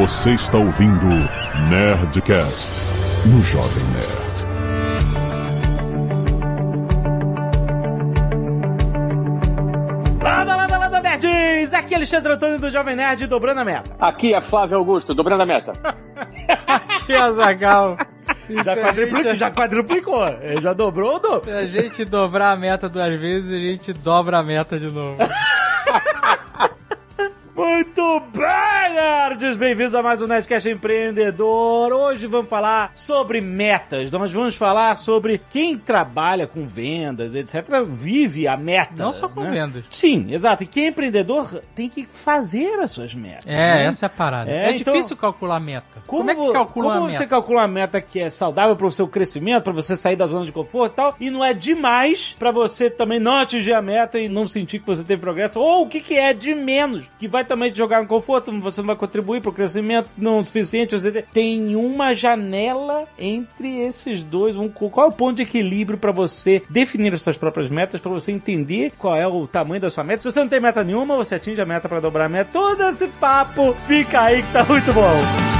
Você está ouvindo Nerdcast no Jovem Nerd. Lada, lada, lada, nerds! Aqui é Alexandre Antônio do Jovem Nerd dobrando a meta. Aqui é Flávio Augusto, dobrando a meta. Aqui é Azagal. Já, quadruplicou, já quadruplicou. Ele já dobrou ou dobrou? Se a gente dobrar a meta duas vezes, a gente dobra a meta de novo. Muito bem, nerds! Bem-vindos a mais um Nerdcast Empreendedor. Hoje vamos falar sobre metas. Nós vamos falar sobre quem trabalha com vendas, etc. Vive a meta. Não só com né? vendas. Sim, exato. E quem é empreendedor tem que fazer as suas metas. É, né? essa é a parada. É, É, então- difícil calcular a meta. Como, Como, é que calcula como a você meta? calcula uma meta que é saudável para o seu crescimento, para você sair da zona de conforto e tal, e não é demais para você também não atingir a meta e não sentir que você teve progresso, ou o que, que é de menos, que vai também te jogar no conforto, você não vai contribuir para o crescimento não o suficiente, você tem uma janela entre esses dois, um, qual é o ponto de equilíbrio para você definir as suas próprias metas, para você entender qual é o tamanho da sua meta. Se você não tem meta nenhuma, você atinge a meta para dobrar a meta. Todo esse papo fica aí que tá muito bom.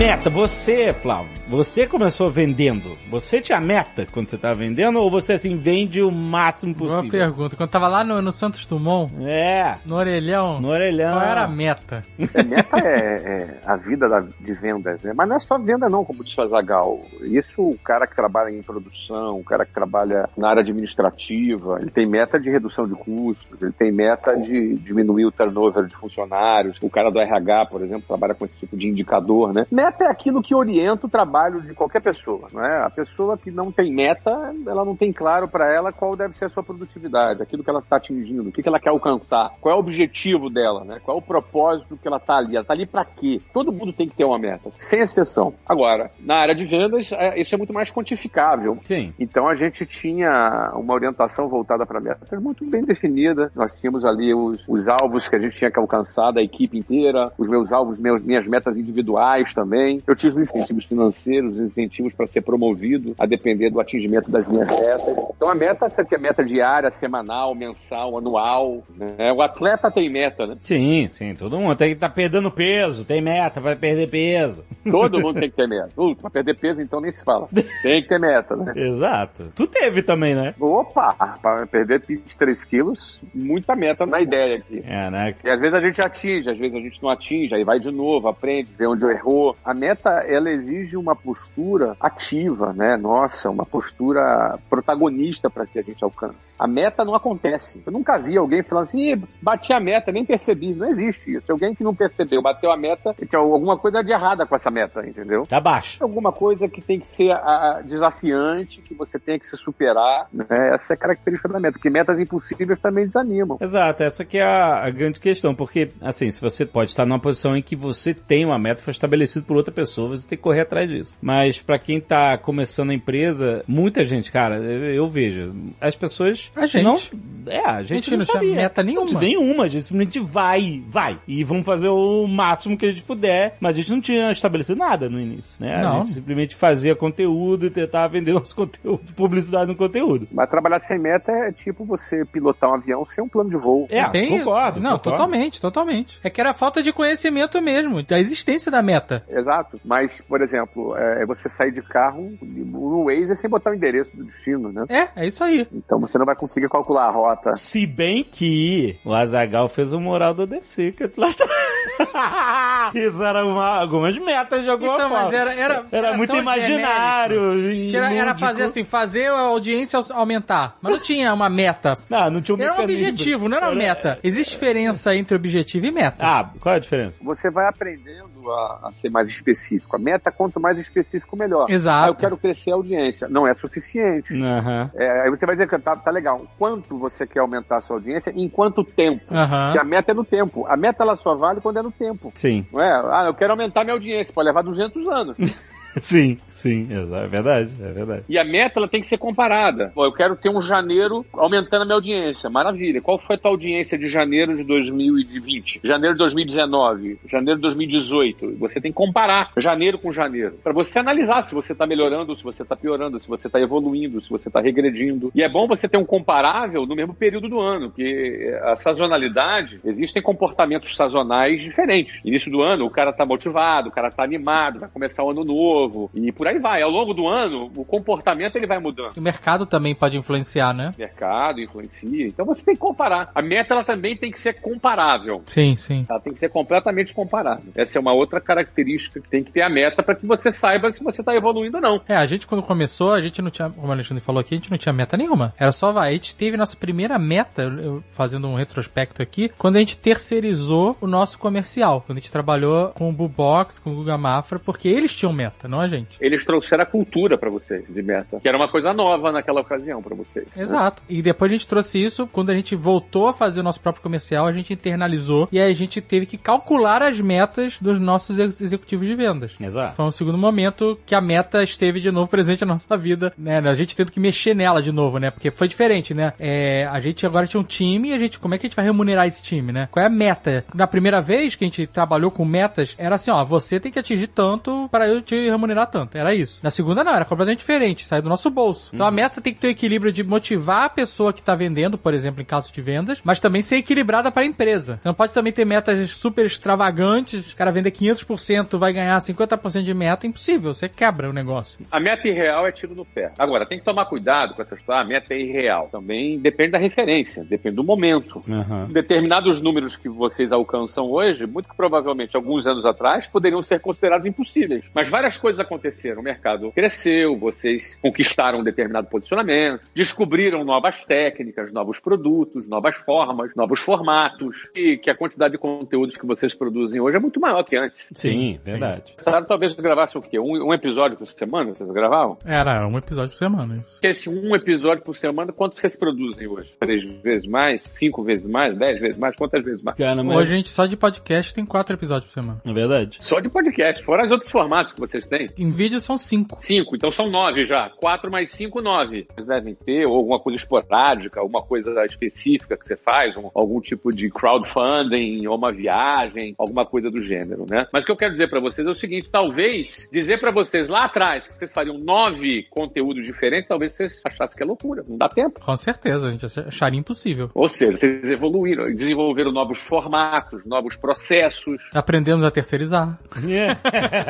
Meta, você, Flávio, você começou vendendo. Você tinha meta quando você estava vendendo ou você assim vende o máximo Boa possível? pergunta. Quando tava lá no, no Santos Dumont, É, no orelhão, no orelhão. qual era a meta? É, meta é, é a vida da- de vendas, né? Mas não é só venda não, como disse o Azagal. Isso o cara que trabalha em produção, o cara que trabalha na área administrativa, ele tem meta de redução de custos, ele tem meta de diminuir o turnover de funcionários. O cara do RH, por exemplo, trabalha com esse tipo de indicador, né? Meta é aquilo que orienta o trabalho de qualquer pessoa, não é? A pessoa que não tem meta, ela não tem claro para ela qual deve ser a sua produtividade, aquilo que ela está atingindo, o que, que ela quer alcançar, qual é o objetivo dela, né? Qual é o propósito que ela está ali? Ela está ali para quê? Todo mundo tem que ter uma meta, sem exceção. Agora, na área de vendas, é, isso é muito mais quantificável. Sim. Então a gente tinha uma orientação voltada para metas muito bem definida. Nós tínhamos ali os, os alvos que a gente tinha que alcançar da equipe inteira, os meus alvos, meus, minhas metas individuais também. Eu tinha os incentivos financeiros, os incentivos para ser promovido, a depender do atingimento das minhas metas. Então a meta, você tem a meta diária, semanal, mensal, anual. Né? O atleta tem meta, né? Sim, sim, todo mundo tem que estar perdendo peso, tem meta, vai perder peso. Todo mundo tem que ter meta. Uh, para perder peso, então nem se fala. Tem que ter meta, né? Exato. Tu teve também, né? Opa! Para perder 23 quilos, muita meta na ideia aqui. É, né? E às vezes a gente atinge, às vezes a gente não atinge, aí vai de novo, aprende, vê onde errou. A meta, ela exige uma postura ativa, né? Nossa, uma postura protagonista para que a gente alcance. A meta não acontece. Eu nunca vi alguém falando assim, "Ih, bati a meta, nem percebi. Não existe isso. Alguém que não percebeu, bateu a meta, é que alguma coisa de errada com essa meta, entendeu? Tá baixo. Alguma coisa que tem que ser ah, desafiante, que você tem que se superar, né? Essa é a característica da meta, porque metas impossíveis também desanimam. Exato, essa que é a, a grande questão, porque, assim, se você pode estar numa posição em que você tem uma meta, foi estabelecida por outra pessoa, você tem que correr atrás disso. Mas pra quem tá começando a empresa, muita gente, cara, eu, eu vejo, as pessoas A gente. não, é, a gente, A gente não, não tinha sabia. meta nenhuma. Nenhuma, a gente simplesmente vai, vai, e vamos fazer o máximo que a gente puder, mas a gente não tinha estabelecido nada no início, né? A Não. gente simplesmente fazia conteúdo e tentava vender nosso conteúdo, publicidade no conteúdo. Mas trabalhar sem meta é tipo você pilotar um avião sem um plano de voo. É, Bem concordo, isso. Não, concordo. totalmente, totalmente. É que era falta de conhecimento mesmo, da existência da meta. Exato. Mas, por exemplo, é você sair de carro no Waze sem botar o endereço do destino, né? É, é isso aí. Então você não vai conseguir calcular a rota. Se bem que o Azagal fez o moral do The Secret lá atrás. Isso era uma, algumas metas de alguma Então, forma. mas era, era, Era muito tão imaginário. e. Era, era fazer assim, fazer a audiência aumentar. Mas não tinha uma meta. Não, não tinha um Era um objetivo, não era uma meta. Existe diferença entre objetivo e meta. Ah, qual é a diferença? Você vai aprendendo a, a ser mais específico. A meta, quanto mais específico, melhor. Exato. Ah, eu quero crescer a audiência. Não é suficiente. Aham. É, aí você vai dizer que tá, tá legal. Quanto você quer aumentar a sua audiência? Em quanto tempo? Porque a meta é no tempo. A meta ela só vale quando é no tempo. Sim. Não é? Ah, eu quero aumentar minha audiência. Pode levar 200 anos. Sim, sim, é verdade, é verdade. E a meta ela tem que ser comparada. Pô, eu quero ter um janeiro aumentando a minha audiência. Maravilha. Qual foi a tua audiência de janeiro de 2020? Janeiro de 2019? Janeiro de 2018? Você tem que comparar janeiro com janeiro. Para você analisar se você está melhorando, se você está piorando, se você está evoluindo, se você está regredindo. E é bom você ter um comparável no mesmo período do ano, que a sazonalidade, existem comportamentos sazonais diferentes. Início do ano, o cara está motivado, o cara está animado, vai começar o ano novo e por aí vai. Ao longo do ano, o comportamento ele vai mudando. O mercado também pode influenciar, né? O mercado influencia. Então você tem que comparar. A meta ela também tem que ser comparável. Sim, sim. Ela tem que ser completamente comparável. Essa é uma outra característica que tem que ter a meta para que você saiba se você está evoluindo ou não. É, a gente quando começou, a gente não tinha, como o Alexandre falou aqui, a gente não tinha meta nenhuma. Era só vai. A gente teve nossa primeira meta, eu, fazendo um retrospecto aqui, quando a gente terceirizou o nosso comercial. Quando a gente trabalhou com o Bubox, com o Guga Mafra, porque eles tinham meta, não a gente. Eles trouxeram a cultura para vocês de meta, que era uma coisa nova naquela ocasião para vocês. né? Exato. Né? E depois a gente trouxe isso, quando a gente voltou a fazer o nosso próprio comercial, a gente internalizou e aí a gente teve que calcular as metas dos nossos executivos de vendas. Exato. Foi um segundo momento que a meta esteve de novo presente na nossa vida, né? A gente tendo que mexer nela de novo, né? Porque foi diferente, né? É, a gente agora tinha um time e a gente, como é que a gente vai remunerar esse time, né? Qual é a meta? Na primeira vez que a gente trabalhou com metas, era assim, ó, você tem que atingir tanto para eu te remunerar tanto. Era isso. Na segunda não, era completamente diferente, sai do nosso bolso. Então a meta tem que ter o equilíbrio de motivar a pessoa que tá vendendo, por exemplo, em casos de vendas, mas também ser equilibrada para a empresa. Então pode também ter metas super extravagantes, o cara vender 500% vai ganhar 50% de meta, impossível, você quebra o negócio. A meta irreal é tiro no pé. Agora, tem que tomar cuidado com essa história, a meta é irreal. Também depende da referência, depende do momento. Uhum. Determinados números que vocês alcançam hoje, muito provavelmente alguns anos atrás, poderiam ser considerados impossíveis. Mas várias coisas aconteceram. O mercado cresceu, vocês conquistaram um determinado posicionamento, descobriram novas técnicas, novos produtos, novas formas, novos formatos, e que a quantidade de conteúdos que vocês produzem hoje é muito maior que antes. Sim, verdade. Claro, talvez gravasse o quê? Um, um, episódio por semana? Vocês gravavam? Era um episódio por semana, isso. Esse um episódio por semana, quanto vocês produzem hoje? Três vezes mais? Cinco vezes mais? Dez vezes mais? Quantas vezes mais? Cara, mas... Hoje a gente só de podcast tem quatro episódios por semana. É verdade. Só de podcast, fora os outros formatos que vocês têm. Em vídeo são cinco. Cinco, então são nove já. Quatro mais cinco, nove. Vocês devem ter ou alguma coisa esporádica, alguma coisa específica que você faz, um, algum tipo de crowdfunding, ou uma viagem, alguma coisa do gênero, né? Mas o que eu quero dizer para vocês é o seguinte, talvez dizer para vocês lá atrás que vocês fariam nove conteúdos diferentes, talvez vocês achassem que é loucura, não dá tempo. Com certeza, a gente acharia impossível. Ou seja, vocês evoluíram, desenvolveram novos formatos, novos processos. Aprendemos a terceirizar.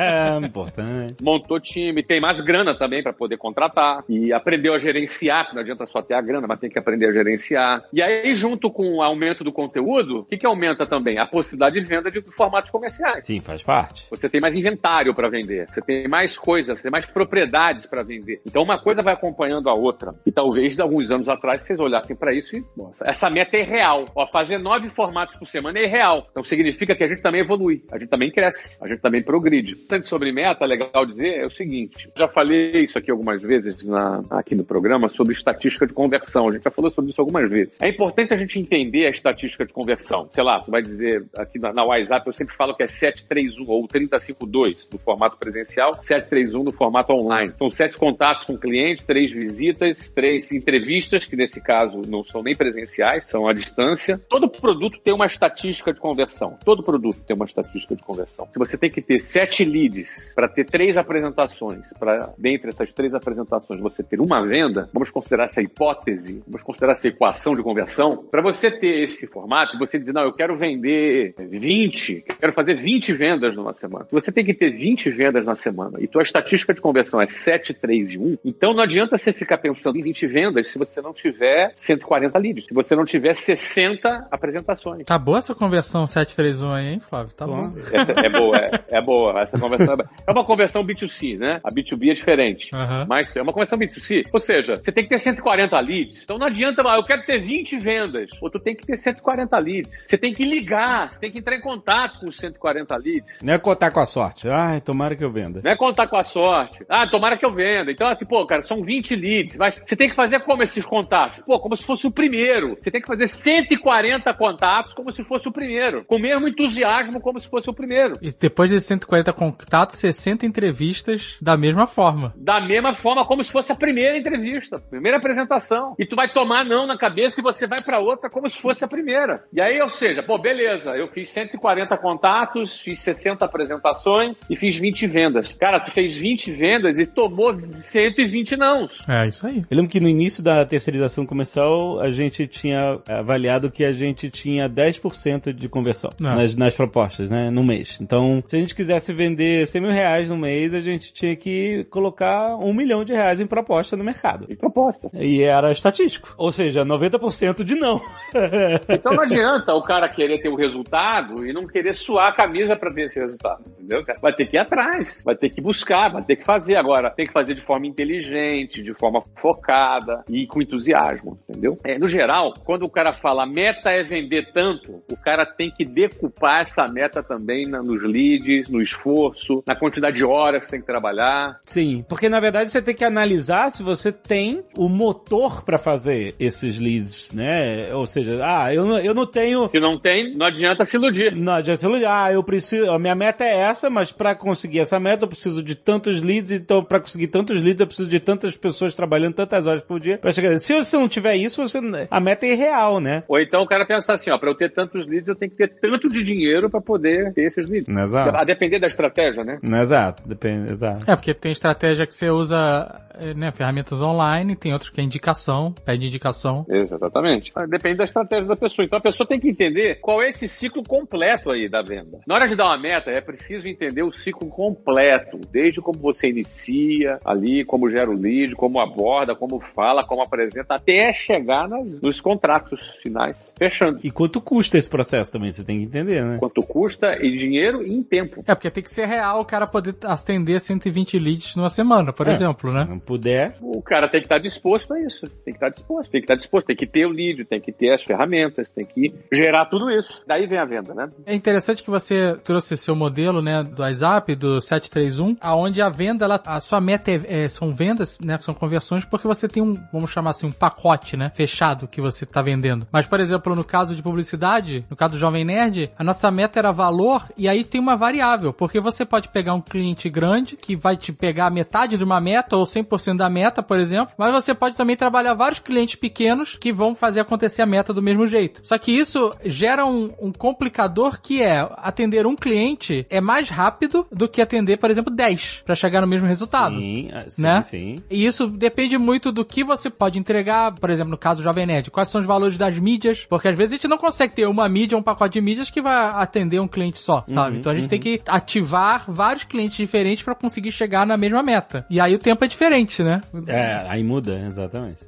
É, importante. Montou time, tem mais grana também para poder contratar e aprendeu a gerenciar, não adianta só ter a grana, mas tem que aprender a gerenciar. E aí, junto com o aumento do conteúdo, o que, que aumenta também? A possibilidade de venda de formatos comerciais. Sim, faz parte. Você tem mais inventário para vender, você tem mais coisas, você tem mais propriedades para vender. Então, uma coisa vai acompanhando a outra. E talvez, alguns anos atrás, vocês olhassem para isso e, nossa, essa meta é real. Ó, fazer nove formatos por semana é real. Então, significa que a gente também evolui, a gente também cresce, a gente também progride. Sobre meta, legal dizer, é o seguinte, já falei isso aqui algumas vezes na, aqui no programa sobre estatística de conversão. A gente já falou sobre isso algumas vezes. É importante a gente entender a estatística de conversão. Sei lá, tu vai dizer aqui na, na WhatsApp, eu sempre falo que é 731 ou 352 no formato presencial, 731 no formato online. São sete contatos com o cliente, três visitas, três entrevistas, que nesse caso não são nem presenciais, são à distância. Todo produto tem uma estatística de conversão. Todo produto tem uma estatística de conversão. Se você tem que ter sete leads para ter três apresentações, para dentre essas três apresentações você ter uma venda, vamos considerar essa hipótese, vamos considerar essa equação de conversão, para você ter esse formato, você dizer, não, eu quero vender 20, quero fazer 20 vendas numa semana. Você tem que ter 20 vendas na semana e tua estatística de conversão é 7, 3 e 1, então não adianta você ficar pensando em 20 vendas se você não tiver 140 leads, se você não tiver 60 apresentações. Tá boa essa conversão 731 aí, hein, Flávio? Tá bom. Essa é boa, é, é boa. Essa conversão é, é uma conversão B2C, né? A B2B é diferente. Uhum. Mas é uma conversão B2C. Ou seja, você tem que ter 140 leads. Então não adianta, ah, eu quero ter 20 vendas. Ou tu tem que ter 140 leads. Você tem que ligar, você tem que entrar em contato com os 140 leads. Não é contar com a sorte. Ai, tomara que eu venda. Não é contar com a sorte. Ah, tomara que eu venda. Então, assim, pô, cara, são 20 leads. Mas você tem que fazer como esses contatos? Pô, como se fosse o primeiro. Você tem que fazer 140 contatos como se fosse o primeiro. Com o mesmo entusiasmo como se fosse o primeiro. E depois de 140 contatos, você senta entrevistas da mesma forma. Da mesma forma, como se fosse a primeira entrevista, primeira apresentação. E tu vai tomar não na cabeça e você vai para outra como se fosse a primeira. E aí, ou seja, pô, beleza, eu fiz 140 contatos, fiz 60 apresentações e fiz 20 vendas. Cara, tu fez 20 vendas e tomou 120 não. É isso aí. Eu lembro que no início da terceirização comercial, a gente tinha avaliado que a gente tinha 10% de conversão nas, nas propostas, né, no mês. Então, se a gente quisesse vender 100 mil reais no mês, a gente tinha que colocar um milhão de reais em proposta no mercado. Em proposta. E era estatístico. Ou seja, 90% de não. então não adianta o cara querer ter o resultado e não querer suar a camisa para ter esse resultado, entendeu? Vai ter que ir atrás, vai ter que buscar, vai ter que fazer. Agora, tem que fazer de forma inteligente, de forma focada e com entusiasmo, entendeu? É, no geral, quando o cara fala meta é vender tanto, o cara tem que decupar essa meta também na, nos leads, no esforço, na quantidade de horas que tem que trabalhar. Sim, porque na verdade você tem que analisar se você tem o motor para fazer esses leads, né? Ou seja, ah, eu não, eu não tenho. Se não tem, não adianta se iludir. Não adianta se iludir. Ah, eu preciso. A minha meta é essa, mas para conseguir essa meta eu preciso de tantos leads, então para conseguir tantos leads eu preciso de tantas pessoas trabalhando tantas horas por dia para chegar. Se você não tiver isso, você a meta é irreal, né? Ou então o cara pensa assim, ó, para eu ter tantos leads eu tenho que ter tanto de dinheiro para poder ter esses leads. Exato. A depender da estratégia, né? Exato, depende, exato. É porque tem estratégia que você usa é, né, ferramentas online, tem outros que é indicação, pede indicação. Exatamente. Ah, depende da estratégia da pessoa. Então a pessoa tem que entender qual é esse ciclo completo aí da venda. Na hora de dar uma meta, é preciso entender o ciclo completo, desde como você inicia ali, como gera o lead, como aborda, como fala, como apresenta, até chegar nas, nos contratos finais, fechando. E quanto custa esse processo também, você tem que entender, né? Quanto custa em dinheiro e em tempo. É, porque tem que ser real o cara poder atender 120 leads numa semana, por é. exemplo, né? puder. O cara tem que estar disposto a isso. Tem que estar disposto, tem que estar disposto, tem que ter o lead, tem que ter as ferramentas, tem que gerar tudo isso. Daí vem a venda, né? É interessante que você trouxe o seu modelo, né, do WhatsApp, do 731, aonde a venda, ela, a sua meta é, é, são vendas, né, são conversões, porque você tem um, vamos chamar assim, um pacote, né, fechado que você está vendendo. Mas, por exemplo, no caso de publicidade, no caso do Jovem Nerd, a nossa meta era valor e aí tem uma variável, porque você pode pegar um cliente grande que vai te pegar metade de uma meta ou 100% 100% da meta, por exemplo, mas você pode também trabalhar vários clientes pequenos que vão fazer acontecer a meta do mesmo jeito. Só que isso gera um, um complicador que é atender um cliente é mais rápido do que atender, por exemplo, 10 para chegar no mesmo resultado. Sim, ah, sim, né? sim. E isso depende muito do que você pode entregar, por exemplo, no caso do Jovem Nerd, quais são os valores das mídias, porque às vezes a gente não consegue ter uma mídia, um pacote de mídias que vai atender um cliente só, sabe? Uhum, então a gente uhum. tem que ativar vários clientes diferentes para conseguir chegar na mesma meta. E aí o tempo é diferente diferente, né? É, aí muda, exatamente.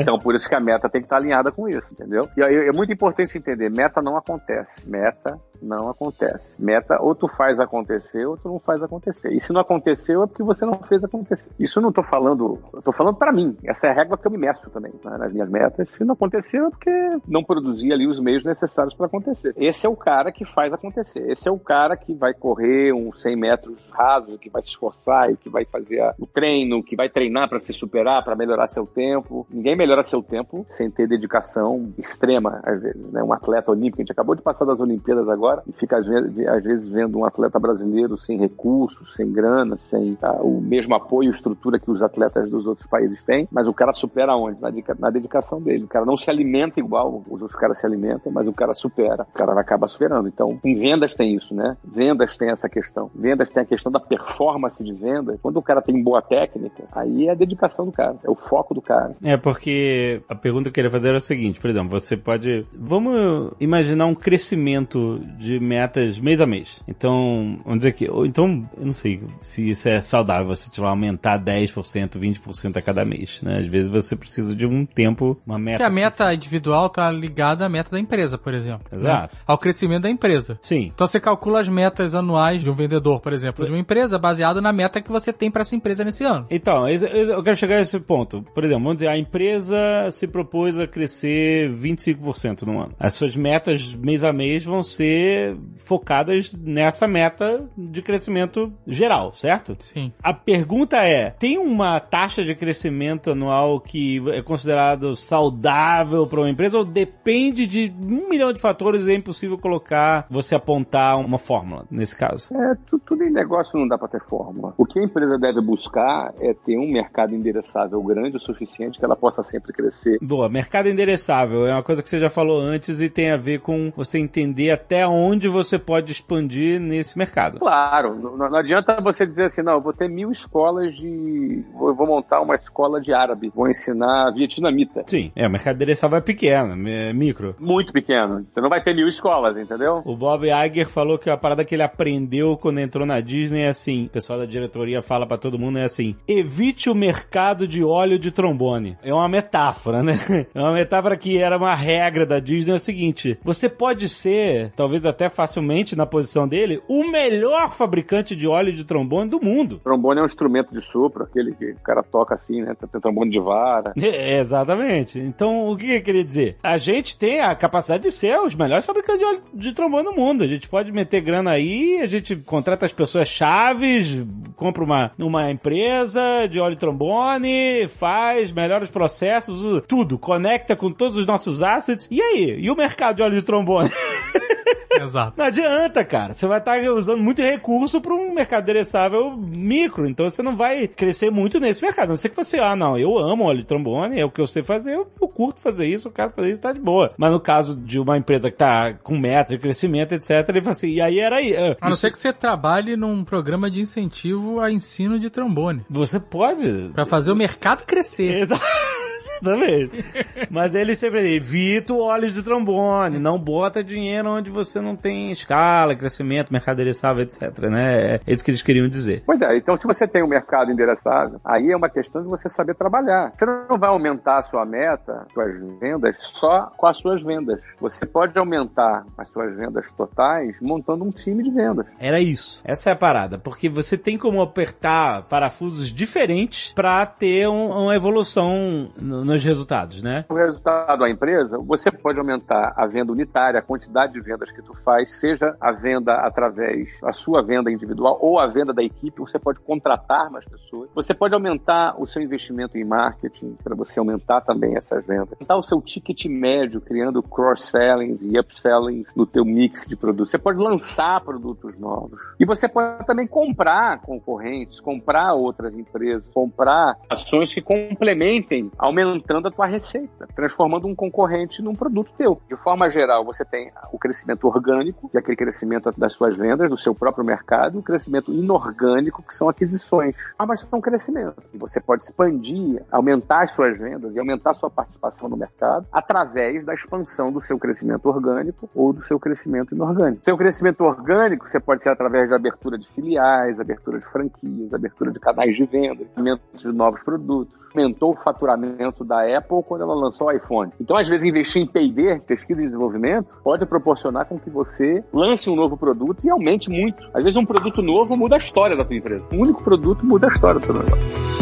então, por isso que a meta tem que estar alinhada com isso, entendeu? E aí é muito importante entender, meta não acontece. Meta não acontece. Meta, ou tu faz acontecer, ou tu não faz acontecer. E se não aconteceu, é porque você não fez acontecer. Isso eu não tô falando, eu tô falando para mim. Essa é a regra que eu me meço também, né, nas minhas metas. Se não aconteceu, é porque não produzi ali os meios necessários para acontecer. Esse é o cara que faz acontecer. Esse é o cara que vai correr uns 100 metros rasos, que vai se esforçar e que vai fazer a, o treino, que vai treinar para se superar, para melhorar seu tempo. Ninguém melhora seu tempo sem ter dedicação extrema, às vezes, né? Um atleta olímpico, a gente acabou de passar das Olimpíadas agora, e fica às vezes, às vezes vendo um atleta brasileiro sem recursos, sem grana, sem tá, o mesmo apoio e estrutura que os atletas dos outros países têm, mas o cara supera onde? Na, na dedicação dele. O cara não se alimenta igual os outros caras se alimentam, mas o cara supera. O cara vai acabar superando. Então, em vendas tem isso, né? Vendas tem essa questão. Vendas tem a questão da performance de venda. Quando o cara tem boa técnica, aí é a dedicação do cara, é o foco do cara. É, porque a pergunta que eu queria fazer era o seguinte, por exemplo, você pode. Vamos imaginar um crescimento de metas mês a mês. Então, vamos dizer que, ou então, eu não sei se isso é saudável, você tipo, aumentar 10%, 20% a cada mês, né? Às vezes você precisa de um tempo, uma meta. Porque a meta individual tá ligada à meta da empresa, por exemplo. Né? Exato. Né? Ao crescimento da empresa. Sim. Então você calcula as metas anuais de um vendedor, por exemplo, de uma empresa, baseado na meta que você tem para essa empresa nesse ano. Então, eu quero chegar a esse ponto. Por exemplo, vamos dizer, a empresa se propôs a crescer 25% no ano. As suas metas mês a mês vão ser ser focadas nessa meta de crescimento geral, certo? Sim. A pergunta é: tem uma taxa de crescimento anual que é considerado saudável para uma empresa ou depende de um milhão de fatores e é impossível colocar, você apontar uma fórmula nesse caso? É, tu- tudo em negócio não dá para ter fórmula. O que a empresa deve buscar é ter um mercado endereçável grande o suficiente que ela possa sempre crescer. Boa, mercado endereçável é uma coisa que você já falou antes e tem a ver com você entender até onde você pode expandir nesse mercado. Claro, não, não adianta você dizer assim, não, eu vou ter mil escolas de. Vou, vou montar uma escola de árabe, vou ensinar vietnamita. Sim, é, o mercado endereçável é pequeno, é micro. Muito pequeno. Você não vai ter mil escolas, entendeu? O Bob Iger falou que a parada que ele aprendeu quando entrou na Disney é assim, o pessoal da diretoria fala pra todo mundo é assim, evite o mercado de óleo de trombone. É uma metáfora, né? É uma metáfora que era uma regra da Disney, é o seguinte, você pode ser, talvez até facilmente na posição dele, o melhor fabricante de óleo de trombone do mundo. Trombone é um instrumento de sopro, aquele que o cara toca assim, né? Tem trombone de vara. É, exatamente. Então, o que eu queria dizer? A gente tem a capacidade de ser os melhores fabricantes de óleo de trombone do mundo. A gente pode meter grana aí, a gente contrata as pessoas chaves, compra uma, uma empresa de óleo de trombone, faz, melhora os processos, tudo, conecta com todos os nossos assets. E aí? E o mercado de óleo de trombone? Exato. Não adianta, cara. Você vai estar usando muito recurso para um mercado endereçável micro. Então você não vai crescer muito nesse mercado. A não ser que você, ah, não, eu amo óleo de trombone, é o que eu sei fazer, eu, eu curto fazer isso, eu quero fazer isso, tá de boa. Mas no caso de uma empresa que tá com meta de crescimento, etc., ele fala assim, e aí era aí. ah, A não isso- ser que você trabalhe num programa de incentivo a ensino de trombone. Você pode. Pra fazer o mercado crescer. Exa- Exatamente. Mas ele sempre evita o óleo de trombone, não bota dinheiro onde você não tem escala, crescimento, mercado endereçável, etc, né? É isso que eles queriam dizer. Pois é, então se você tem um mercado endereçável, aí é uma questão de você saber trabalhar. Você não vai aumentar a sua meta, suas vendas, só com as suas vendas. Você pode aumentar as suas vendas totais montando um time de vendas. Era isso. Essa é a parada. Porque você tem como apertar parafusos diferentes para ter um- uma evolução nos resultados, né? O resultado da empresa, você pode aumentar a venda unitária, a quantidade de vendas que tu faz, seja a venda através da sua venda individual ou a venda da equipe, você pode contratar mais pessoas. Você pode aumentar o seu investimento em marketing para você aumentar também essas vendas. Aumentar o seu ticket médio, criando cross-sellings e upsellings no teu mix de produtos. Você pode lançar produtos novos. E você pode também comprar concorrentes, comprar outras empresas, comprar ações que complementem, aumentando a tua receita, transformando um concorrente num produto teu. De forma geral, você tem o crescimento orgânico, que é aquele crescimento das suas vendas, do seu próprio mercado, o crescimento inorgânico, que são aquisições. Ah, mas é um crescimento. Você pode expandir, aumentar as suas vendas e aumentar a sua participação no mercado através da expansão do seu crescimento orgânico ou do seu crescimento inorgânico. Seu crescimento orgânico, você pode ser através da abertura de filiais, abertura de franquias, abertura de canais de venda, aumento de novos produtos. Aumentou o faturamento da Apple quando ela lançou o iPhone. Então, às vezes, investir em P&D, pesquisa e desenvolvimento, pode proporcionar com que você lance um novo produto e aumente muito. Às vezes, um produto novo muda a história da tua empresa. Um único produto muda a história do teu negócio.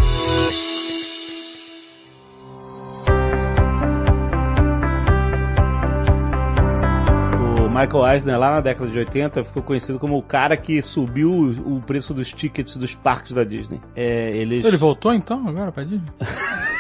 O Michael Eisner, lá na década de 80, ficou conhecido como o cara que subiu o o preço dos tickets dos parques da Disney. É, eles... Ele voltou então agora pra Disney?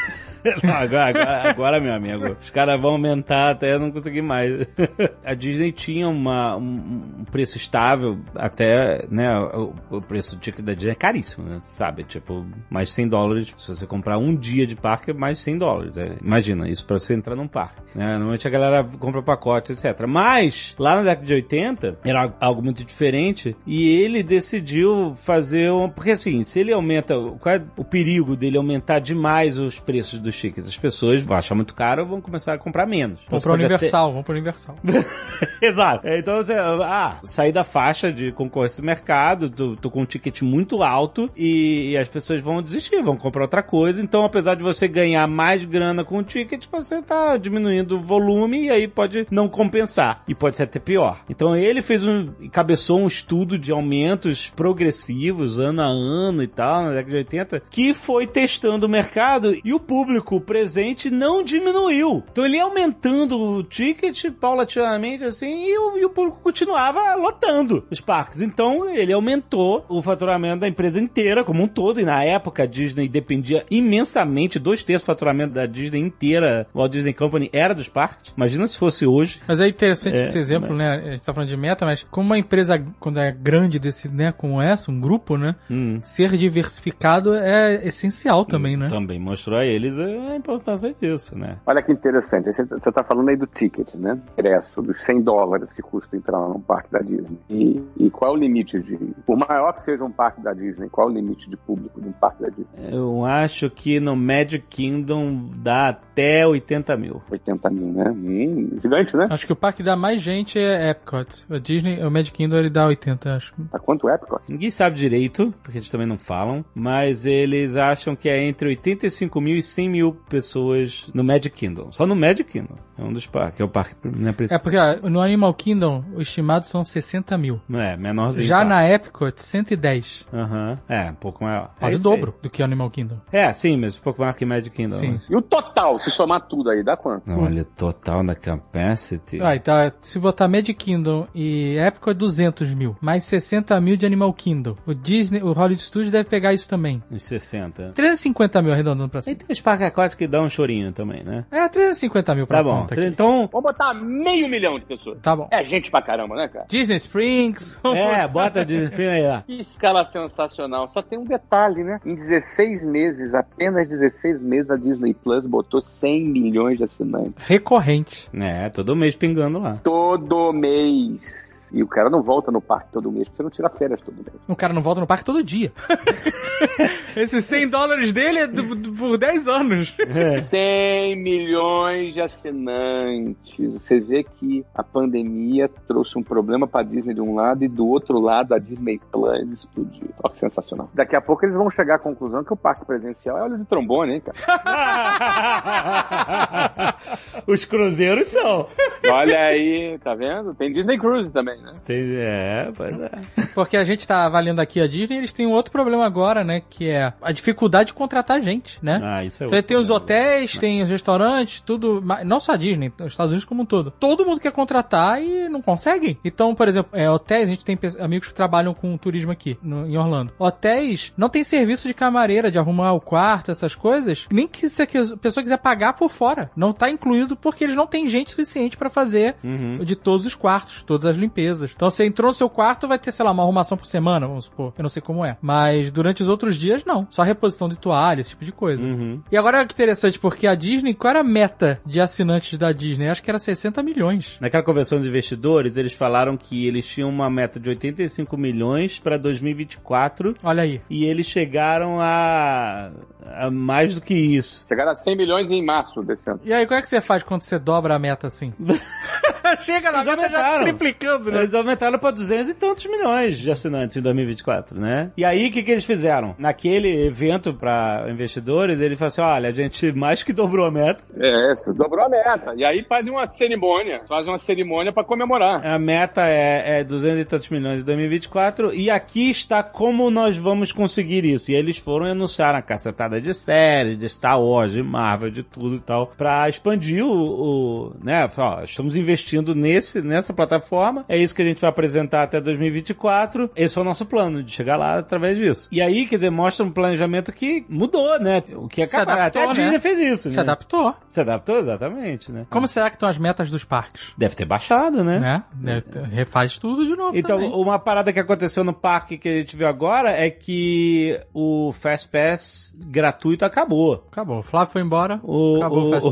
Não, agora, agora, agora, meu amigo, os caras vão aumentar até não conseguir mais. A Disney tinha uma, um, preço estável até, né, o, o preço do ticket da Disney é caríssimo, né, sabe? Tipo, mais 100 dólares, se você comprar um dia de parque, é mais 100 dólares. É, imagina, isso pra você entrar num parque. Né? Normalmente a galera compra pacote, etc. Mas, lá na década de 80, era algo muito diferente e ele decidiu fazer um... Porque assim, se ele aumenta... Qual é o perigo dele aumentar demais os preços dos tickets? As pessoas vão achar muito caro vão começar a comprar menos. Então, Vamos até- Universal, vamos pro Universal. Exato. Então você, ah, sair da faixa de concorrência do mercado, tô, tô com um ticket muito alto e, e as pessoas vão desistir, vão comprar outra coisa. Então, apesar de você ganhar mais grana com o ticket, você tá diminuindo o volume e aí pode não compensar. E pode ser até pior. Então ele fez um, encabeçou um estudo de aumentos progressivos, ano a ano e tal, na década de 80, que foi testando o mercado e o público público presente não diminuiu. Então ele ia aumentando o ticket paulatinamente assim e o, e o público continuava lotando os parques. Então ele aumentou o faturamento da empresa inteira como um todo e na época a Disney dependia imensamente, dois terços do faturamento da Disney inteira, o Walt Disney Company era dos parques. Imagina se fosse hoje. Mas é interessante É, esse exemplo, né? A gente tá falando de meta, mas como uma empresa, quando é grande desse, né, como essa, um grupo, né? Hum. Ser diversificado é essencial também, né? Também mostrou a eles a importância disso, né? Olha que interessante, você está falando aí do ticket, né? Ingresso, dos 100 dólares que custa entrar num parque da Disney. E, e qual é o limite de. Por maior que seja um parque da Disney, qual é o limite de público de um parque da Disney? Eu acho que no Magic Kingdom dá até 80 mil. 80 mil, né? Hum, gigante, né? Acho que o parque que dá mais gente é Epcot. O Disney, o Magic Kingdom ele dá 80, acho. A quanto é, Epcot? Ninguém sabe direito, porque eles também não falam, mas eles acham que é entre 85 mil e 100 mil pessoas no Magic Kingdom. Só no Magic Kingdom. É um dos parques, é o parque né, É porque ó, no Animal Kingdom, os estimados são 60 mil. É, menorzinho. Já tá. na Epcot, 110. Aham. É, um pouco maior. Quase é o isso aí. dobro do que o Animal Kingdom. É, sim, mas um pouco maior que Magic Kingdom. Sim. mas- E o total, se somar tudo aí, dá quanto? Não, olha, o total da capacity. Ah, então, se botar Magic Kingdom e Epcot, 200 mil. Mais 60 mil de Animal Kingdom. O Disney, o Hollywood Studios deve pegar isso também. Uns 60. 350 mil arredondando pra cima. tem os parques aquáticos que dão um chorinho também, né? É, 350 mil pra Tá bom. Então, Vamos botar meio milhão de pessoas. Tá bom. É gente pra caramba, né, cara? Disney Springs. é, bota de aí lá. Que escala sensacional. Só tem um detalhe, né? Em 16 meses, apenas 16 meses, a Disney Plus botou 100 milhões de assinantes. Recorrente. É, todo mês pingando lá. Todo mês. E o cara não volta no parque todo mês, porque você não tira férias todo mês. O cara não volta no parque todo dia. Esses 100 dólares dele é do- do- por 10 anos. É. 100 milhões de assinantes. Você vê que a pandemia trouxe um problema pra Disney de um lado e do outro lado a Disney Plus explodiu. Olha que sensacional. Daqui a pouco eles vão chegar à conclusão que o parque presencial é olho de trombone, hein, cara? Os cruzeiros são. Olha aí, tá vendo? Tem Disney Cruise também, né? Tem- É, pois é. Porque a gente tá avaliando aqui a Disney, eles têm um outro problema agora, né? Que é a dificuldade de contratar gente, né? Ah, isso é Então, tem os hotéis, tem os restaurantes, tudo. Não só a Disney, os Estados Unidos como um todo. Todo mundo quer contratar e não conseguem. Então, por exemplo, é, hotéis, a gente tem amigos que trabalham com turismo aqui no- em Orlando. Hotéis não tem serviço de camareira, de arrumar o quarto, essas coisas. Nem que se a pessoa quiser pagar por fora. Não tá incluído porque eles não têm gente suficiente pra fazer Uhum. de todos os quartos, todas as limpezas. Então você entrou no seu quarto, vai ter, sei lá, uma arrumação por semana, vamos supor. Eu não sei como é. Mas durante os outros dias, não. Só reposição de toalha, esse tipo de coisa. Uhum. E agora que interessante, porque a Disney, qual era a meta de assinantes da Disney? Acho que era 60 milhões. Naquela convenção de investidores, eles falaram que eles tinham uma meta de 85 milhões para 2024 Olha aí. e eles chegaram a, a mais do que isso. Chegaram a 100 milhões em março desse ano. E aí, como é que você faz quando você dobra a meta assim? Chega na meta já triplicando, né? Eles aumentaram para 200 e tantos milhões de assinantes em 2024, né? E aí, o que, que eles fizeram? Naquele evento para investidores, ele falou assim: olha, a gente mais que dobrou a meta. É, isso, dobrou a meta. E aí fazem uma cerimônia, fazem uma cerimônia pra comemorar. A meta é, é 200 e tantos milhões em 2024 e aqui está como nós vamos conseguir isso. E eles foram anunciaram a cacetada de séries, de Star Wars, de Marvel, de tudo e tal, pra expandir o, o né, ó, estamos investindo nesse, nessa plataforma, é isso que a gente vai apresentar até 2024, esse é o nosso plano, de chegar lá através disso. E aí, quer dizer, mostra um planejamento que mudou, né, o que é Se capaz, adaptou, até a Disney né? fez isso, Se né? adaptou. Se adaptou, exatamente, né? Como será que estão as metas dos parques? Deve ter baixado, né? Né? Deve ter- Refaz tudo de novo Então, também. uma parada que aconteceu no parque que a gente viu agora é que o Fast Pass gratuito acabou. Acabou. O Flávio foi embora. O, Acabou o o, Fast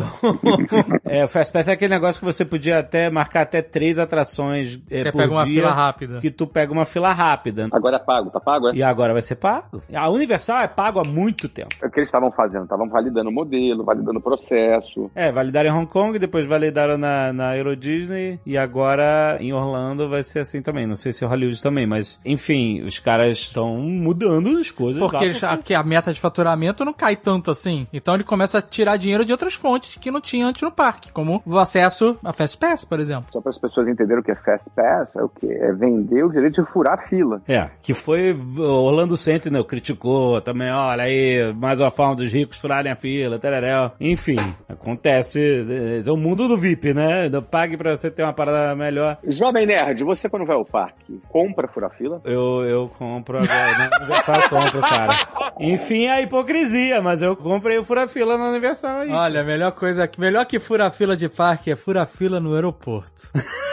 é, o Fast Pass é aquele negócio que você podia até marcar até três atrações é, Você por pega uma dia, fila rápida. que tu pega uma fila rápida. Agora é pago, tá pago, é? E agora vai ser pago. A Universal é pago há muito tempo. É o que eles estavam fazendo, estavam validando o modelo, validando o processo. É, validaram em Hong Kong, depois validaram na, na Euro Disney e agora em Orlando vai ser assim também. Não sei se Hollywood também, mas enfim, os caras estão mudando as coisas. Porque eles- a, que a meta de faturamento não cai tanto assim. Então ele começa a tirar dinheiro de outras fontes que não tinha antes no parque, como o acesso a Fast Pass, por exemplo. exemplo. Só para as pessoas entenderem o que é Fast Pass, é o que? É vender o direito de furar a fila. É, que foi Orlando Sentinel criticou também, olha aí, mais uma forma dos ricos furarem a fila, tereréu. Enfim, acontece, é o mundo do VIP, né? Pague pra você ter uma parada melhor. Jovem Nerd, você quando vai ao parque, compra furar fila? Eu, eu compro agora, no aniversário compro, cara. Enfim, a hipocrisia, mas eu comprei o fura-fila no aniversário aí. Olha, a melhor coisa, melhor que fura-fila de parque é fura-fila no aeroporto.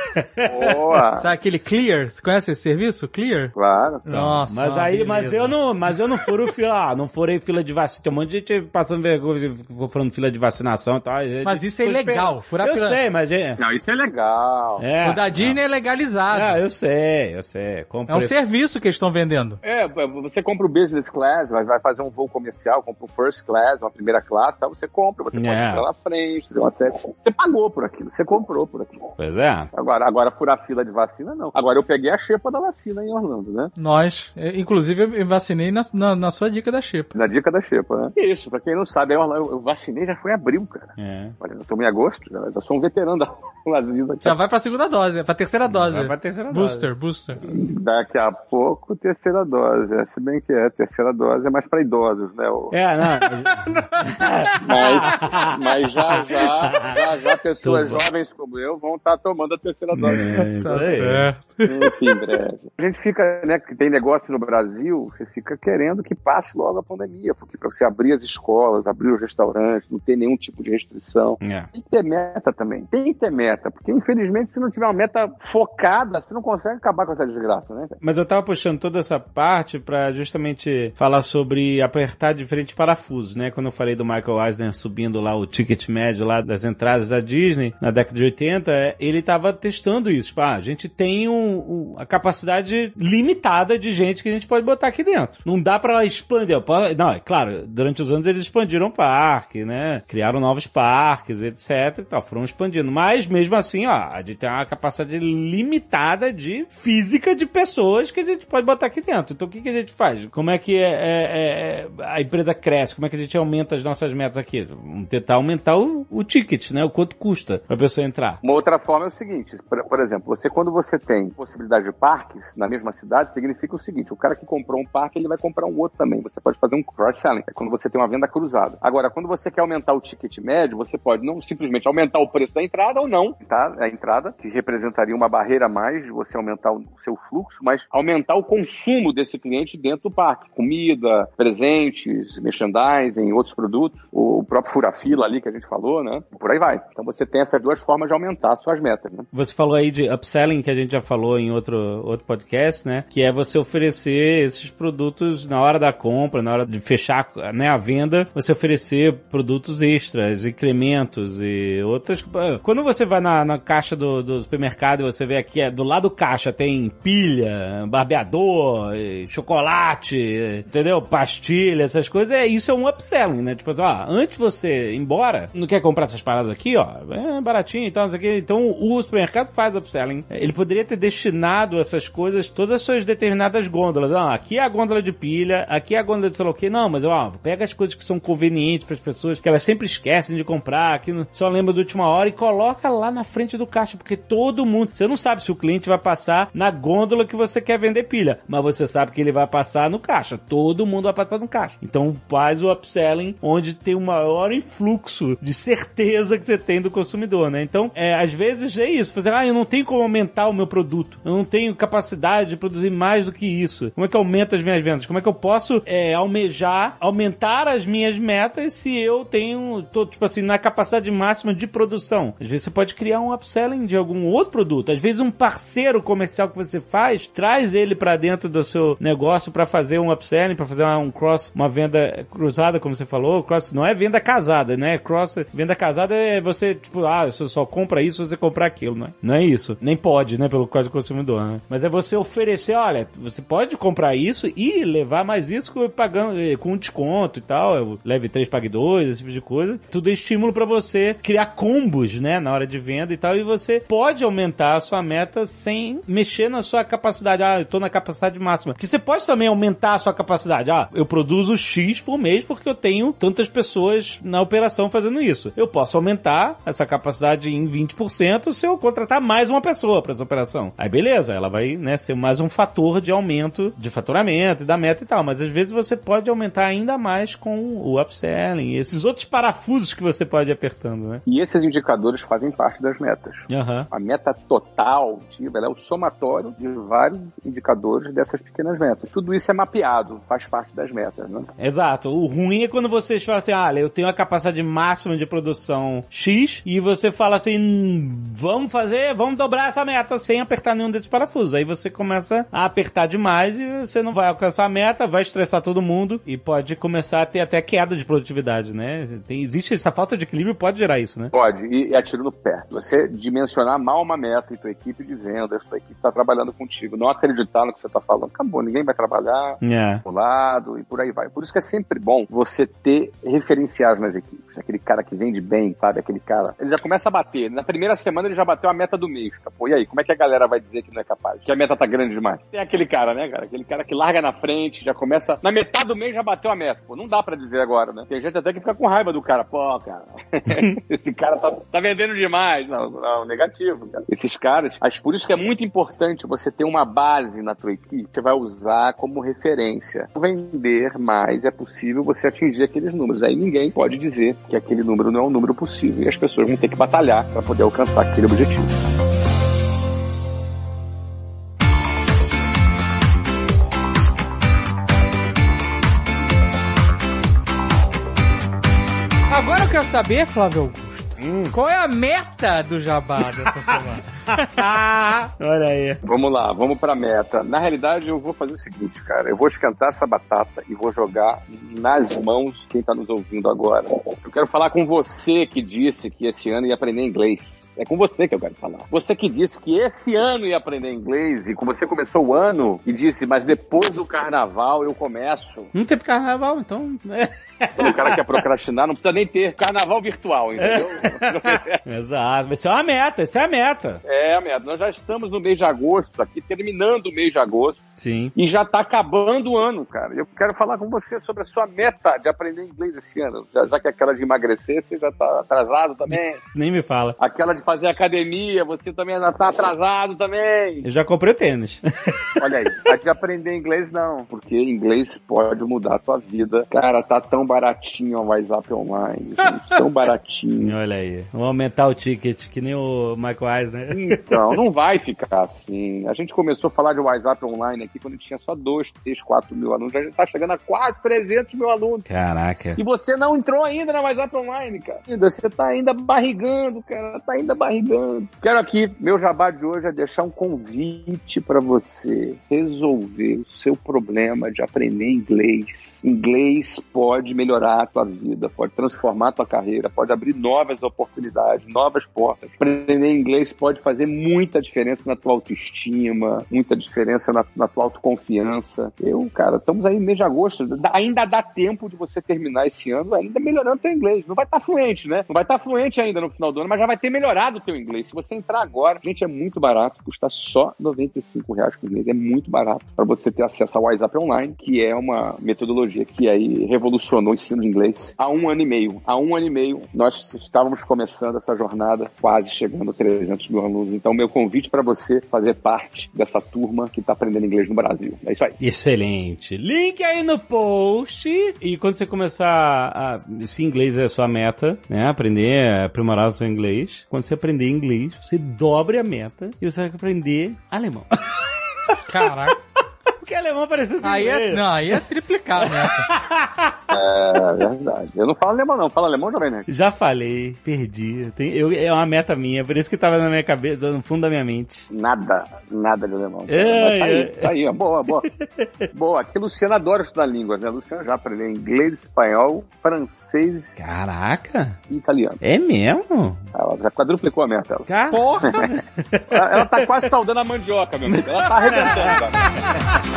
Boa! Sabe aquele Clear? Você conhece esse serviço? Clear? Claro. Nossa, Mas aí, mas beleza. eu não, mas eu não furo fila, ah, não furei fila de vacina. Tem um monte de gente passando vergonha, furando fila de vacinação e tal. Mas isso é ilegal, furar Eu fila- sei, mas é. Não, isso é legal. é O da Disney é legalizado. Ah, eu sei, eu sei. É Comprei. um serviço que eles estão vendendo. É, você compra o business class, vai, vai fazer um voo comercial, compra o first class, uma primeira classe, tal, você compra, você pode É. entrar lá na frente. Você pagou por aquilo, você comprou por aquilo. Pois é. Agora, agora furar fila de vacina, não. Agora eu peguei a xepa da vacina em Orlando, né? Nós, é, inclusive, eu vacinei na, na, na sua dica da Xepa. Na dica da xepa, né? Isso, pra quem não sabe, em Orlando, eu vacinei já foi em abril, cara. É. Olha, eu tomei em agosto, já, já sou um veterano da vacina. Já vai pra segunda dose, é pra terceira dose. Vai pra terceira booster, booster. Daqui a pouco, terceira dose. É, se bem que é, terceira dose é mais pra idosos, né? O- É, não. Mas, mas já já, já já pessoas Tudo. jovens como eu vão estar tomando a terceira dose. É, isso aí. Enfim, breve. A gente fica, né, que tem negócio no Brasil, você fica querendo que passe logo a pandemia, porque para você abrir as escolas, abrir os restaurantes, não ter nenhum tipo de restrição. É. Tem que ter meta também. Tem que ter meta, porque infelizmente se não tiver uma meta focada, você não consegue acabar com essa desgraça, né? Mas eu tava puxando toda essa parte pra justamente falar sobre apertar diferentes parafusos, né? Quando eu falei do Michael Eisner subindo lá o ticket médio lá das entradas da Disney na década de 80, é, ele tava testando isso. Tipo, ah, a gente tem um, um- a capacidade limitada de gente que a gente pode botar aqui dentro. Não dá pra expandir. Não, é claro, durante os anos eles expandiram o parque, né? Criaram novos parques, etc e tal. Foram expandindo. Mas mesmo assim, ó, a gente tem uma capacidade limitada de física de pessoas que a gente pode botar aqui dentro. Então o que, que a gente faz? Como é que é, é- é- a empresa cresce? Como é que a gente aumenta as nossas metas aqui? Vamos tentar aumentar o, o ticket, né? O quanto custa pra pessoa entrar. Uma outra forma é o seguinte, por, por exemplo, você quando você tem possibilidade de parques na mesma cidade, significa o seguinte, o cara que comprou um parque, ele vai comprar um outro também. Você pode fazer um cross-selling, é quando você tem uma venda cruzada. Agora, quando você quer aumentar o ticket médio, você pode não simplesmente aumentar o preço da entrada ou não, tá? A entrada, que representaria uma barreira a mais de você aumentar o seu fluxo, mas aumentar o consumo desse cliente dentro do parque. Comida, presentes, merchandising, outros produtos, o próprio fura-fila ali que a gente falou, né? Por aí vai. Então você tem essas duas formas de aumentar as suas metas, né? Você falou aí de upselling, que a gente já falou em outro, outro podcast, né? Que é você oferecer esses produtos na hora da compra, na hora de fechar né, a venda, você oferecer produtos extras, incrementos e outras. Quando você vai na, na caixa do, do supermercado e você vê aqui, é, do lado do caixa tem pilha, barbeador, chocolate, entendeu? Pastilha, essas coisas, é, isso é um upselling, né? Tipo assim, ó, antes você ir embora, não quer comprar essas paradas aqui, ó, é baratinho e tal, não sei o quê. Então o supermercado faz upselling. Ele poderia ter destinado essas coisas, todas as suas determinadas gôndolas. Ah, aqui é a gôndola de pilha, aqui é a gôndola de sei lá o quê. Não, mas ó, pega as coisas que são convenientes para as pessoas, que elas sempre esquecem de comprar, que só lembra da última hora e coloca lá na frente do caixa, porque todo mundo, você não sabe se o cliente vai passar na gôndola que você quer vender pilha, mas você sabe que ele vai passar no caixa. Todo mundo vai passar no caixa. Então faz o upselling onde tem o maior influxo de certeza que você tem do consumidor, né? Então, é, às vezes é isso. Fazer, ah, eu não tenho como aumentar o meu produto. Eu não tenho capacidade de produzir mais do que isso. Como é que eu aumento as minhas vendas? Como é que eu posso é, almejar, aumentar as minhas metas se eu tenho, tô, tipo assim, na capacidade máxima de produção? Às vezes você pode criar um upselling de algum outro produto. Às vezes um parceiro comercial que você faz, traz ele para dentro do seu negócio para fazer um upselling, para fazer um cross, uma venda cruzada, como você falou. Cross não é venda casada, né? Cross, venda casada é você, tipo, ah, você só compra isso você comprar aquilo, não é? Não é isso. Nem pode, né? Pelo Código do Consumidor, né? Mas é você oferecer, olha, você pode comprar isso e levar mais isso pagando, eh, com desconto e tal. Eu Leve 3, pague 2, esse tipo de coisa. Tudo é estímulo para você criar combos, né? Na hora de venda e tal. E você pode aumentar a sua meta sem mexer na sua capacidade. Ah, eu tô na capacidade máxima. Porque você pode também aumentar a sua capacidade. Ah, eu produzo X por mês porque eu tenho tantas pessoas na operação fazendo isso. Eu posso aumentar essa capacidade em 20% se eu contratar contratar mais uma pessoa para essa operação. Aí beleza, ela vai, né, ser mais um fator de aumento de faturamento e da meta e tal, mas às vezes você pode aumentar ainda mais com o upselling e esses outros parafusos que você pode ir apertando, né? E esses indicadores fazem parte das metas. Aham. A meta total, tipo, ela é o somatório de vários indicadores dessas pequenas metas. Tudo isso é mapeado, faz parte das metas, né? Exato. O ruim é quando vocês falam assim, ah, eu tenho a capacidade máxima de produção X e você fala assim, "Hum, vamos fazer, vamos dobrar essa meta sem apertar nenhum desses parafusos. Aí você começa a apertar demais e você não vai alcançar a meta, vai estressar todo mundo e pode começar a ter até queda de produtividade, né? Tem, existe essa falta de equilíbrio pode gerar isso, né? Pode, e, e atiro no pé. Você dimensionar mal uma meta e tua equipe de vendas, tua equipe tá trabalhando contigo, não acreditar no que você tá falando, acabou, ninguém vai trabalhar É. lado e por aí vai. Por isso que é sempre bom você ter referenciais nas equipes. Aquele cara que vende bem, sabe? Aquele cara. Ele já começa a bater. Na primeira semana ele já bateu a meta do mês. Cara. Pô, e aí, como é que a galera vai dizer que não é capaz? Que a meta tá grande demais? Tem aquele cara, né, cara? Aquele cara que larga na frente, já começa. Na metade do mês já bateu a meta. Pô, não dá pra dizer agora, né? Tem gente até que fica com raiva do cara. Pô, cara. Esse cara tá, tá vendendo demais. Não, não, negativo, cara. Esses caras. Mas por isso que é muito importante você ter uma base na tua equipe que você vai usar como referência. Vender mais é possível você atingir aqueles números. Aí ninguém pode dizer que aquele número não é um número possível. E as pessoas vão ter que batalhar para poder alcançar aquele objetivo. Agora eu quero saber, Flávio Augusto, qual é a meta do Jabá dessa semana? Olha aí. Vamos lá, vamos pra meta. Na realidade, eu vou fazer o seguinte, cara. Eu vou esquentar essa batata e vou jogar nas mãos quem tá nos ouvindo agora. Eu quero falar com você que disse que esse ano ia aprender inglês. É com você que eu quero falar. Você que disse que esse ano ia aprender inglês e com você começou o ano e disse, mas depois do carnaval eu começo. Não teve carnaval, então. Quando o cara quer procrastinar, não precisa nem ter carnaval virtual, entendeu? Exato. Isso é uma meta, isso é a meta. É, a meta. Nós já estamos no mês de agosto, aqui terminando o mês de agosto. Sim. E já tá acabando o ano, cara. Eu quero falar com você sobre a sua meta de aprender inglês esse ano. Já, já que aquela de emagrecer, você já tá atrasado também. Nem me fala. Aquela de fazer academia, você também ainda tá atrasado também. Eu já comprei o tênis. Olha aí, a de aprender inglês não, porque inglês pode mudar a tua vida. Cara, tá tão baratinho o WhatsApp online, gente, tão baratinho. Olha aí. Vamos aumentar o ticket, que nem o Michael Eisner. Então, não vai ficar assim. A gente começou a falar de WhatsApp online aqui quando tinha só 2, 3, 4 mil alunos. A gente tá chegando a quase 300 mil alunos. Caraca. E você não entrou ainda na WhatsApp Online, cara. Ainda, Você tá ainda barrigando, cara. Tá ainda barrigando. Quero aqui, meu jabá de hoje é deixar um convite para você resolver o seu problema de aprender inglês. Inglês pode melhorar a tua vida, pode transformar a tua carreira, pode abrir novas oportunidades, novas portas. Aprender inglês pode fazer muita diferença na tua autoestima, muita diferença na, na autoconfiança. Eu, cara, estamos aí mês de agosto, ainda dá tempo de você terminar esse ano ainda melhorando teu inglês. Não vai estar fluente, né? Não vai estar fluente ainda no final do ano, mas já vai ter melhorado o teu inglês. Se você entrar agora, gente, é muito barato, custa só 95 reais por mês. É muito barato para você ter acesso ao WhatsApp Online, que é uma metodologia que aí revolucionou o ensino de inglês há um ano e meio. Há um ano e meio, nós estávamos começando essa jornada, quase chegando a 300 mil alunos. Então, meu convite para você fazer parte dessa turma que está aprendendo inglês no Brasil. É isso aí. Excelente. Link aí no post. E quando você começar a. Se inglês é a sua meta, né? Aprender, aprimorar o seu inglês. Quando você aprender inglês, você dobre a meta e você vai aprender alemão. Caraca. Porque alemão é parecido com Aí é, inglês. não, aí é triplicar, né? É verdade. Eu não falo alemão, não. Fala alemão, Jovem Nerd? Já falei, perdi. Tem- eu, é uma meta minha, por isso que tava na minha cabeça, no fundo da minha mente. Nada, nada de alemão. É, tá aí, é. tá aí, ó. boa, boa. boa, aqui Luciana adora estudar línguas, né? Luciana já aprendeu inglês, espanhol, francês Caraca, e italiano. é mesmo? Ela já quadruplicou a meta. Ela, Porra! ela, ela tá quase saudando a mandioca, meu amigo. Ela tá arrebentando, cara.